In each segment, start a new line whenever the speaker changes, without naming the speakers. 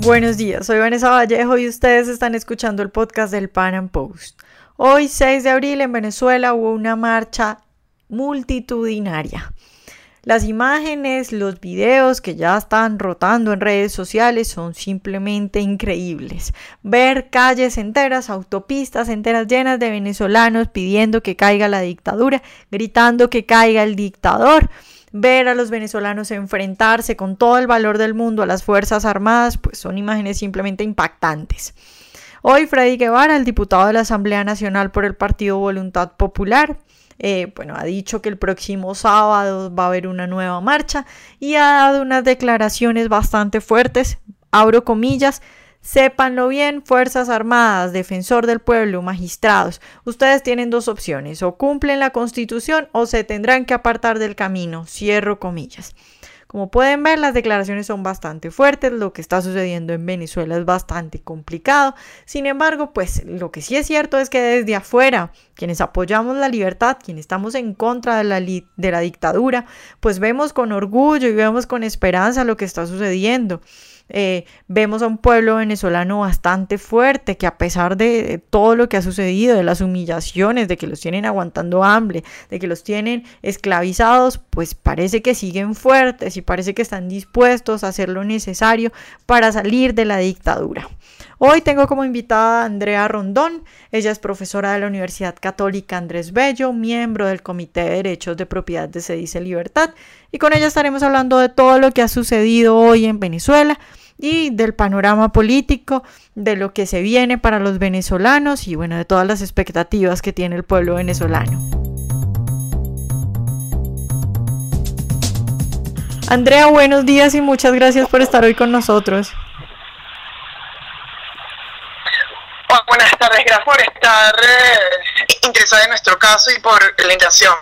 Buenos días, soy Vanessa Vallejo y ustedes están escuchando el podcast del Pan Am Post. Hoy, 6 de abril, en Venezuela hubo una marcha multitudinaria. Las imágenes, los videos que ya están rotando en redes sociales son simplemente increíbles. Ver calles enteras, autopistas enteras llenas de venezolanos pidiendo que caiga la dictadura, gritando que caiga el dictador ver a los venezolanos enfrentarse con todo el valor del mundo a las Fuerzas Armadas, pues son imágenes simplemente impactantes. Hoy Freddy Guevara, el diputado de la Asamblea Nacional por el Partido Voluntad Popular, eh, bueno, ha dicho que el próximo sábado va a haber una nueva marcha y ha dado unas declaraciones bastante fuertes, abro comillas, Sépanlo bien, Fuerzas Armadas, Defensor del Pueblo, magistrados, ustedes tienen dos opciones, o cumplen la Constitución o se tendrán que apartar del camino, cierro comillas. Como pueden ver, las declaraciones son bastante fuertes, lo que está sucediendo en Venezuela es bastante complicado. Sin embargo, pues lo que sí es cierto es que desde afuera, quienes apoyamos la libertad, quienes estamos en contra de la, de la dictadura, pues vemos con orgullo y vemos con esperanza lo que está sucediendo. Eh, vemos a un pueblo venezolano bastante fuerte que a pesar de todo lo que ha sucedido, de las humillaciones, de que los tienen aguantando hambre, de que los tienen esclavizados, pues parece que siguen fuertes y parece que están dispuestos a hacer lo necesario para salir de la dictadura. Hoy tengo como invitada a Andrea Rondón. Ella es profesora de la Universidad Católica Andrés Bello, miembro del Comité de Derechos de Propiedad de Se Dice Libertad. Y con ella estaremos hablando de todo lo que ha sucedido hoy en Venezuela y del panorama político, de lo que se viene para los venezolanos y bueno, de todas las expectativas que tiene el pueblo venezolano. Andrea, buenos días y muchas gracias por estar hoy con nosotros.
Buenas tardes, gracias por estar eh, interesada en nuestro caso y por la invitación.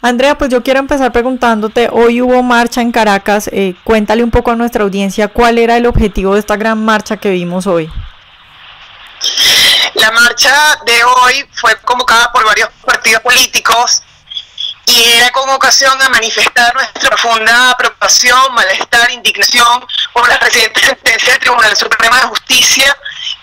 Andrea, pues yo quiero empezar preguntándote, hoy hubo marcha en Caracas, eh, cuéntale un poco a nuestra audiencia cuál era el objetivo de esta gran marcha que vimos hoy.
La marcha de hoy fue convocada por varios partidos políticos y era como ocasión a manifestar nuestra profunda preocupación, malestar, indignación por las recientes sentencias del Tribunal Supremo de Justicia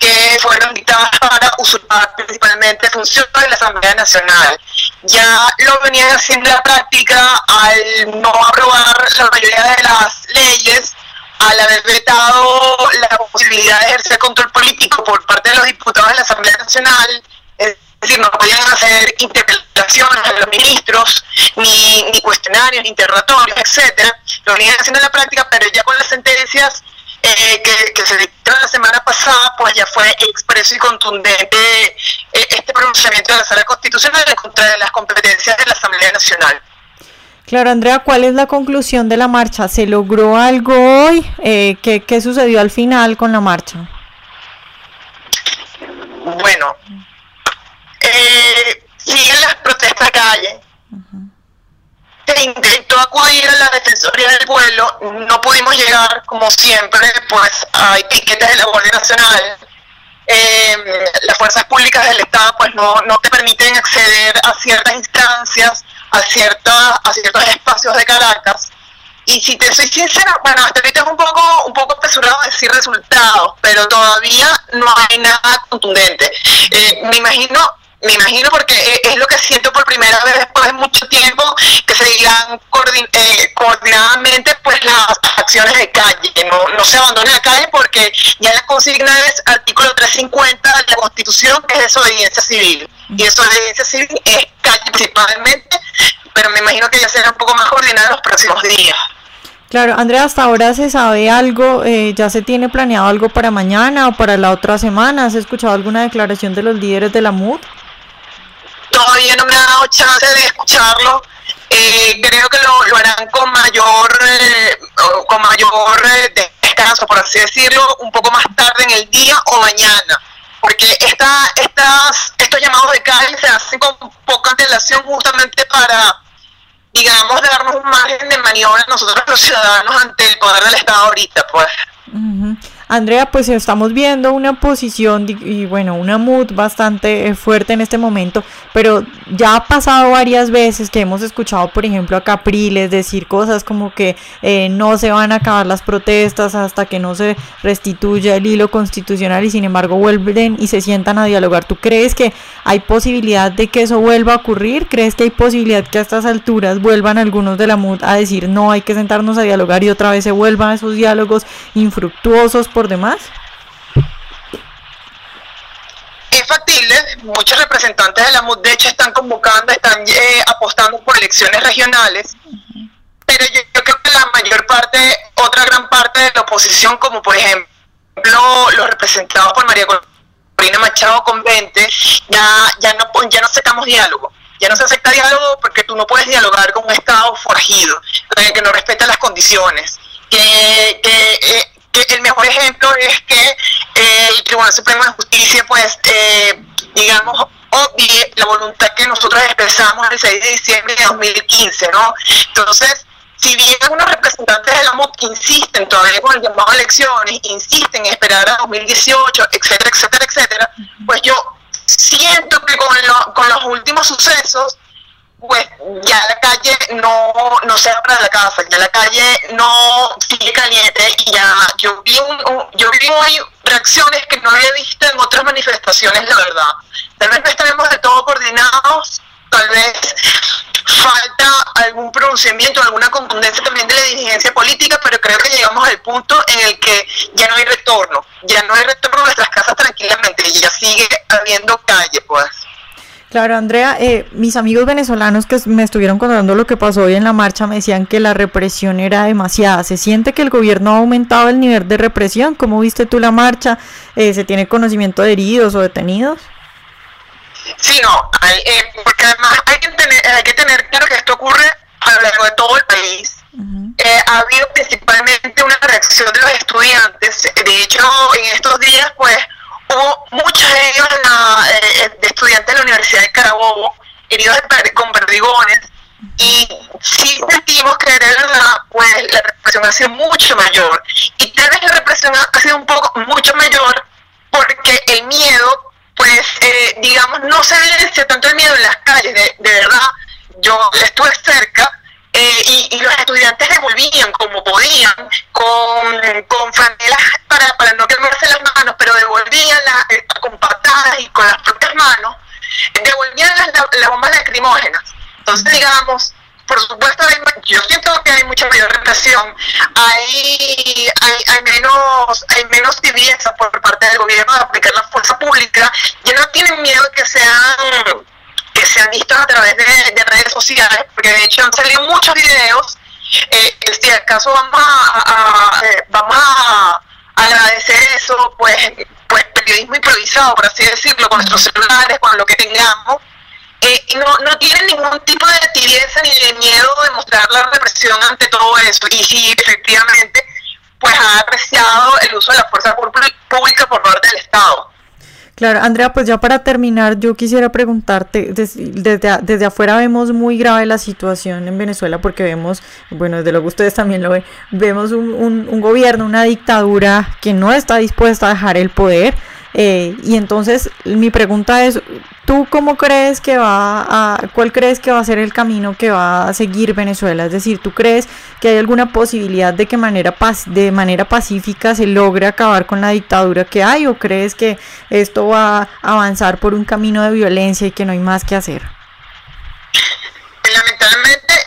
que fueron dictadas para usurpar principalmente funciones de la Asamblea Nacional. Ya lo venían haciendo en la práctica al no aprobar la mayoría de las leyes, al haber vetado la posibilidad de ejercer control político por parte de los diputados de la Asamblea Nacional, es decir, no podían hacer interpelaciones a los ministros, ni, ni cuestionarios, ni interrogatorios, etcétera. Lo venían haciendo en la práctica, pero ya con las sentencias eh, que, se dictó la semana pasada, pues ya fue expreso y contundente eh, este pronunciamiento de la Sala Constitucional en contra de las competencias de la Asamblea Nacional.
Claro, Andrea, ¿cuál es la conclusión de la marcha? ¿Se logró algo hoy? Eh, ¿qué, ¿Qué sucedió al final con la marcha?
Bueno, eh, siguen las protestas a calle intentó acudir a la Defensoría del Pueblo, no pudimos llegar, como siempre, pues hay piquetes de la Guardia Nacional. Eh, las fuerzas públicas del Estado pues no, no te permiten acceder a ciertas instancias, a, cierta, a ciertos espacios de Caracas. Y si te soy sincera, bueno, hasta ahorita es un poco, un poco apresurado decir resultados, pero todavía no hay nada contundente. Eh, me imagino me imagino porque e, es lo que siento por primera vez después de mucho tiempo que se digan eh, coordinadamente pues las acciones de calle, no, no se abandone la calle porque ya la consigna es artículo 350 de la Constitución que es desobediencia civil y desobediencia civil es calle principalmente, pero me imagino que ya será un poco más coordinada en los próximos días.
Claro, Andrea, hasta ahora se sabe algo, eh, ya se tiene planeado algo para mañana o para la otra semana. ¿Has escuchado alguna declaración de los líderes de la MUD?
Todavía no me ha dado chance de escucharlo. Eh, creo que lo, harán con mayor, eh, con mayor eh, descanso, por así decirlo, un poco más tarde en el día o mañana. Porque esta, estas, estos llamados de calle se hacen con poca antelación justamente para, digamos, darnos un margen de maniobra nosotros los ciudadanos ante el poder del Estado ahorita, pues.
Andrea, pues estamos viendo una posición y bueno, una mood bastante eh, fuerte en este momento, pero ya ha pasado varias veces que hemos escuchado, por ejemplo, a Capriles decir cosas como que eh, no se van a acabar las protestas hasta que no se restituya el hilo constitucional y sin embargo vuelven y se sientan a dialogar. ¿Tú crees que hay posibilidad de que eso vuelva a ocurrir? ¿Crees que hay posibilidad que a estas alturas vuelvan algunos de la MUD a decir no, hay que sentarnos a dialogar y otra vez se vuelvan esos diálogos infructuosos por demás?
Factible, muchos representantes de la MUD de hecho están convocando, están eh, apostando por elecciones regionales, pero yo, creo que la mayor parte, otra gran parte de la oposición, como por ejemplo los representados por María Corina Machado con 20, ya, ya, no, ya no aceptamos diálogo. Ya no se acepta diálogo porque tú no puedes dialogar con un Estado forajido, eh, que no respeta las condiciones, que, que eh, el mejor ejemplo es que eh, el Tribunal Supremo de Justicia, pues, eh, digamos, obvie la voluntad que nosotros expresamos el 6 de diciembre de 2015, ¿no? Entonces, si bien algunos representantes de la MUT insisten todavía con el llamado a elecciones, insisten en esperar a 2018, etcétera, etcétera, etcétera, pues yo siento que con, con los últimos sucesos, pues ya la calle no, no se abre la casa, ya la calle no sigue caliente y ya yo vi un, yo vi hoy reacciones que no había visto en otras manifestaciones, la verdad. Tal vez no estaremos de todo coordinados, tal vez falta algún pronunciamiento, alguna contundencia también de la dirigencia política, pero creo que llegamos al punto en el que ya no hay retorno, ya no hay retorno a nuestras casas tranquilamente, y ya sigue habiendo calle, pues.
Claro, Andrea, eh, mis amigos venezolanos que me estuvieron contando lo que pasó hoy en la marcha me decían que la represión era demasiada. ¿Se siente que el gobierno ha aumentado el nivel de represión? ¿Cómo viste tú la marcha? Eh, ¿Se tiene conocimiento de heridos o detenidos?
Sí, no, eh, porque además hay que, tener, hay que tener claro que esto ocurre a lo largo de todo el país. ha habido principalmente una reacción de los estudiantes. De hecho, en estos días, pues, hubo muchos de ellos eh, de estudiantes de la Universidad de Carabobo heridos con perdigones y sí sentimos que de verdad pues la represión ha sido mucho mayor. Y tal vez la represión ha sido un poco mucho mayor porque el miedo pues eh, digamos no se evidencia tanto el miedo en las calles de, de verdad yo estuve cerca eh, y, los estudiantes devolvían como podían, con, con franelas para, para no quemarse las manos, pero devolvían eh, con patadas y con las propias manos, devolvían las, bombas lacrimógenas. Entonces, digamos, por supuesto, yo siento que hay mucha mayor represión, hay, hay, hay, menos hay menos tibieza por parte del gobierno de aplicar la fuerza pública, ya no tienen miedo de que sean que se han visto a través de, redes sociales, porque de hecho han salido muchos videos. Eh, si acaso vamos a, eh, vamos a agradecer eso, pues, pues periodismo improvisado, por así decirlo, con nuestros celulares, con lo que tengamos. Eh, no, no tienen ningún tipo de tibieza ni de miedo de mostrar la represión ante todo eso. Y sí, efectivamente, pues ha apreciado el uso de la fuerza pública por parte del Estado.
Claro, Andrea, pues ya para terminar, yo quisiera preguntarte, desde, desde, afuera vemos muy grave la situación en Venezuela porque vemos, bueno, desde luego ustedes también lo ven, vemos un, un, un gobierno, una dictadura que no está dispuesta a dejar el poder, eh, y entonces mi pregunta es, ¿tú cómo crees que va a, cuál crees que va a ser el camino que va a seguir Venezuela? Es decir, ¿tú crees que hay alguna posibilidad de que manera de manera pacífica se logre acabar con la dictadura que hay o crees que esto va a avanzar por un camino de violencia y que no hay más que hacer?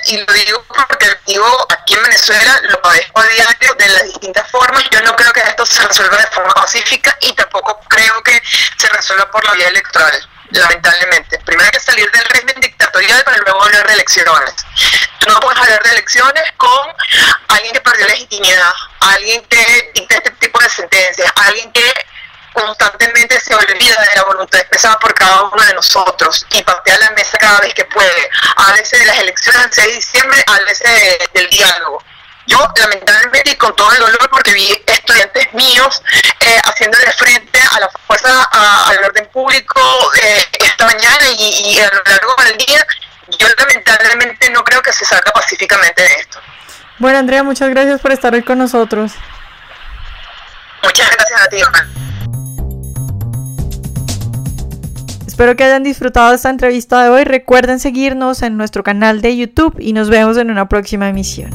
Y lo digo porque vivo aquí en Venezuela, lo padezco a diario de las distintas formas. Yo no creo que esto se resuelva de forma pacífica y tampoco creo que se resuelva por la vía electoral, lamentablemente. Primero hay que salir del régimen dictatorial para luego hablar de elecciones. Tú no puedes hablar de elecciones con alguien que perdió legitimidad, alguien que dicta este tipo de sentencias, alguien que constantemente se olvida de la voluntad expresada por cada uno de nosotros y patea la mesa cada vez que puede. A veces de las elecciones del 6 de diciembre, a veces del diálogo. Yo, lamentablemente, y con todo el dolor, porque vi estudiantes míos eh, haciéndole frente a la fuerza, al orden público eh, esta mañana y, y, a lo largo del día, yo lamentablemente no creo que se salga pacíficamente de esto.
Bueno, Andrea, muchas gracias por estar hoy con nosotros.
Muchas gracias a ti, Juan.
Espero que hayan disfrutado esta entrevista de hoy. Recuerden seguirnos en nuestro canal de YouTube y nos vemos en una próxima emisión.